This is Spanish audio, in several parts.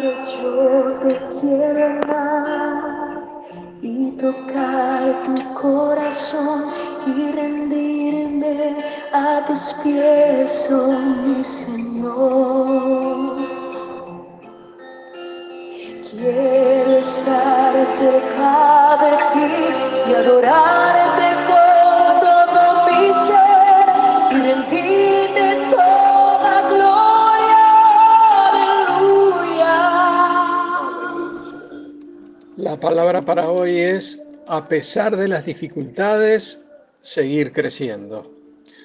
Yo te quiero amar y tocar tu corazón y rendirme a tus pies, oh mi Señor. Quiero estar cerca de ti y adorarte La palabra para hoy es, a pesar de las dificultades, seguir creciendo.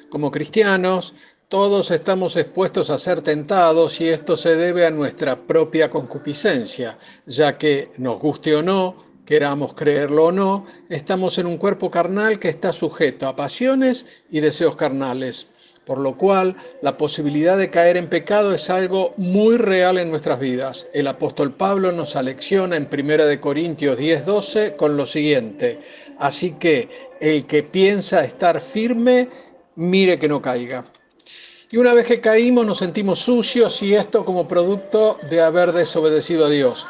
Como cristianos, todos estamos expuestos a ser tentados y esto se debe a nuestra propia concupiscencia, ya que, nos guste o no, queramos creerlo o no, estamos en un cuerpo carnal que está sujeto a pasiones y deseos carnales, por lo cual la posibilidad de caer en pecado es algo muy real en nuestras vidas. El apóstol Pablo nos alecciona en 1 Corintios 10:12 con lo siguiente, así que el que piensa estar firme, mire que no caiga. Y una vez que caímos nos sentimos sucios y esto como producto de haber desobedecido a Dios.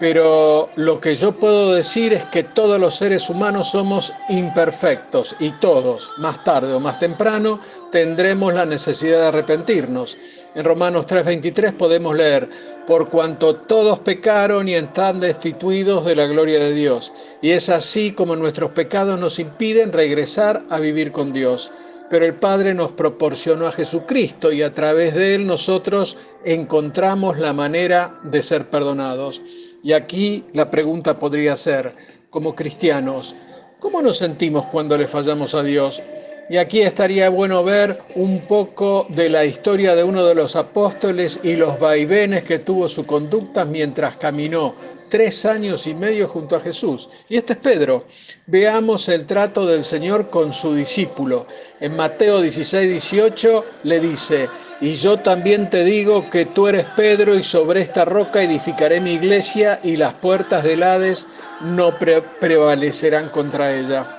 Pero lo que yo puedo decir es que todos los seres humanos somos imperfectos y todos, más tarde o más temprano, tendremos la necesidad de arrepentirnos. En Romanos 3:23 podemos leer, por cuanto todos pecaron y están destituidos de la gloria de Dios. Y es así como nuestros pecados nos impiden regresar a vivir con Dios pero el Padre nos proporcionó a Jesucristo y a través de Él nosotros encontramos la manera de ser perdonados. Y aquí la pregunta podría ser, como cristianos, ¿cómo nos sentimos cuando le fallamos a Dios? Y aquí estaría bueno ver un poco de la historia de uno de los apóstoles y los vaivenes que tuvo su conducta mientras caminó tres años y medio junto a Jesús. Y este es Pedro. Veamos el trato del Señor con su discípulo. En Mateo 16, 18 le dice, y yo también te digo que tú eres Pedro y sobre esta roca edificaré mi iglesia y las puertas del Hades no prevalecerán contra ella.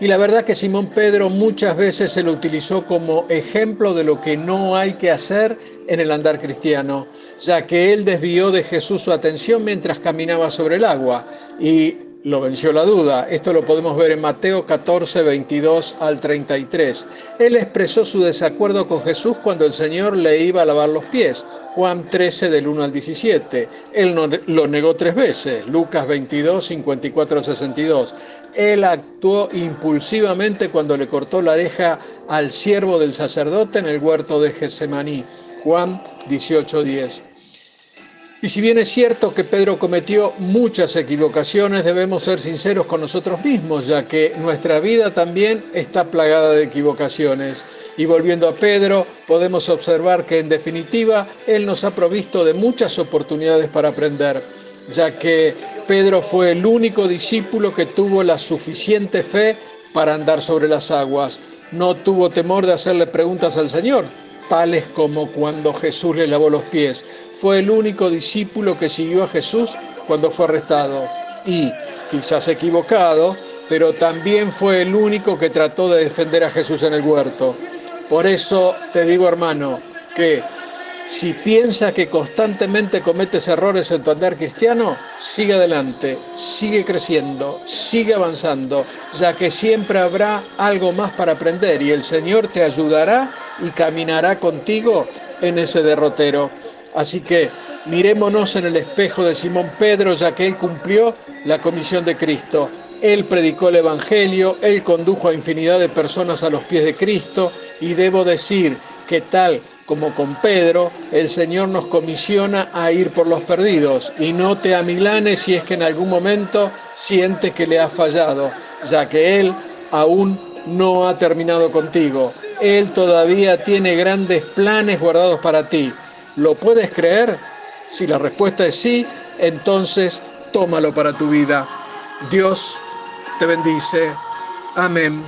Y la verdad que Simón Pedro muchas veces se lo utilizó como ejemplo de lo que no hay que hacer en el andar cristiano, ya que él desvió de Jesús su atención mientras caminaba sobre el agua y lo venció la duda. Esto lo podemos ver en Mateo 14, 22 al 33. Él expresó su desacuerdo con Jesús cuando el Señor le iba a lavar los pies. Juan 13 del 1 al 17. Él lo negó tres veces. Lucas 22, 54 al 62. Él actuó impulsivamente cuando le cortó la oreja al siervo del sacerdote en el huerto de Getsemaní. Juan 18, 10. Y si bien es cierto que Pedro cometió muchas equivocaciones, debemos ser sinceros con nosotros mismos, ya que nuestra vida también está plagada de equivocaciones. Y volviendo a Pedro, podemos observar que en definitiva Él nos ha provisto de muchas oportunidades para aprender, ya que Pedro fue el único discípulo que tuvo la suficiente fe para andar sobre las aguas. No tuvo temor de hacerle preguntas al Señor, tales como cuando Jesús le lavó los pies. Fue el único discípulo que siguió a Jesús cuando fue arrestado y, quizás equivocado, pero también fue el único que trató de defender a Jesús en el huerto. Por eso te digo, hermano, que si piensa que constantemente cometes errores en tu andar cristiano, sigue adelante, sigue creciendo, sigue avanzando, ya que siempre habrá algo más para aprender y el Señor te ayudará y caminará contigo en ese derrotero. Así que mirémonos en el espejo de Simón Pedro, ya que él cumplió la comisión de Cristo. Él predicó el Evangelio, él condujo a infinidad de personas a los pies de Cristo y debo decir que tal como con Pedro, el Señor nos comisiona a ir por los perdidos y no te amilanes si es que en algún momento sientes que le has fallado, ya que Él aún no ha terminado contigo. Él todavía tiene grandes planes guardados para ti. ¿Lo puedes creer? Si la respuesta es sí, entonces tómalo para tu vida. Dios te bendice. Amén.